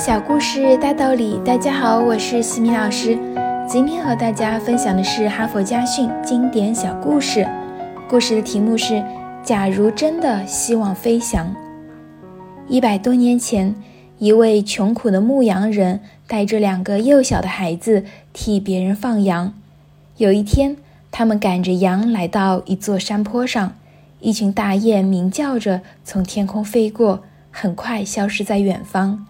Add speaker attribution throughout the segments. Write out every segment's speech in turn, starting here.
Speaker 1: 小故事大道理，大家好，我是西米老师。今天和大家分享的是哈佛家训经典小故事。故事的题目是：假如真的希望飞翔。一百多年前，一位穷苦的牧羊人带着两个幼小的孩子替别人放羊。有一天，他们赶着羊来到一座山坡上，一群大雁鸣叫着从天空飞过，很快消失在远方。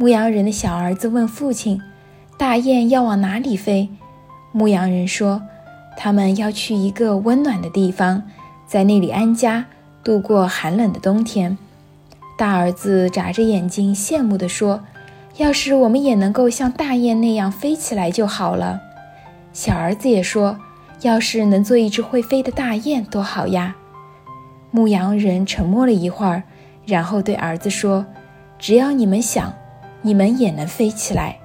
Speaker 1: 牧羊人的小儿子问父亲：“大雁要往哪里飞？”牧羊人说：“他们要去一个温暖的地方，在那里安家，度过寒冷的冬天。”大儿子眨着眼睛，羡慕地说：“要是我们也能够像大雁那样飞起来就好了。”小儿子也说：“要是能做一只会飞的大雁，多好呀！”牧羊人沉默了一会儿，然后对儿子说：“只要你们想。”你们也能飞起来。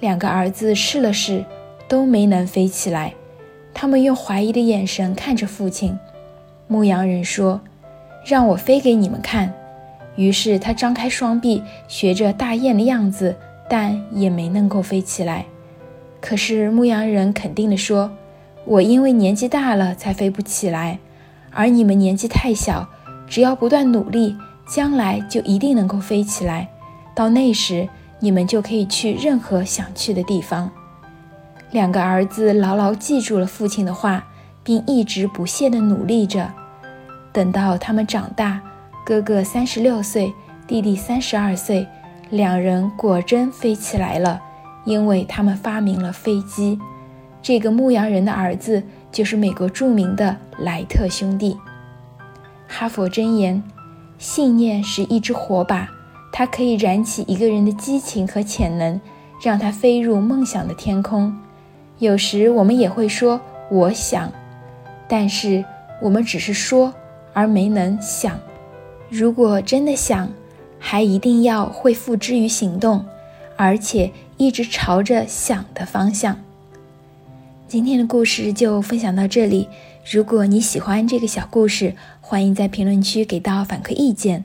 Speaker 1: 两个儿子试了试，都没能飞起来。他们用怀疑的眼神看着父亲。牧羊人说：“让我飞给你们看。”于是他张开双臂，学着大雁的样子，但也没能够飞起来。可是牧羊人肯定地说：“我因为年纪大了才飞不起来，而你们年纪太小，只要不断努力，将来就一定能够飞起来。”到那时，你们就可以去任何想去的地方。两个儿子牢牢记住了父亲的话，并一直不懈地努力着。等到他们长大，哥哥三十六岁，弟弟三十二岁，两人果真飞起来了，因为他们发明了飞机。这个牧羊人的儿子就是美国著名的莱特兄弟。哈佛箴言：信念是一支火把。它可以燃起一个人的激情和潜能，让他飞入梦想的天空。有时我们也会说“我想”，但是我们只是说而没能想。如果真的想，还一定要会付之于行动，而且一直朝着想的方向。今天的故事就分享到这里。如果你喜欢这个小故事，欢迎在评论区给到反馈意见。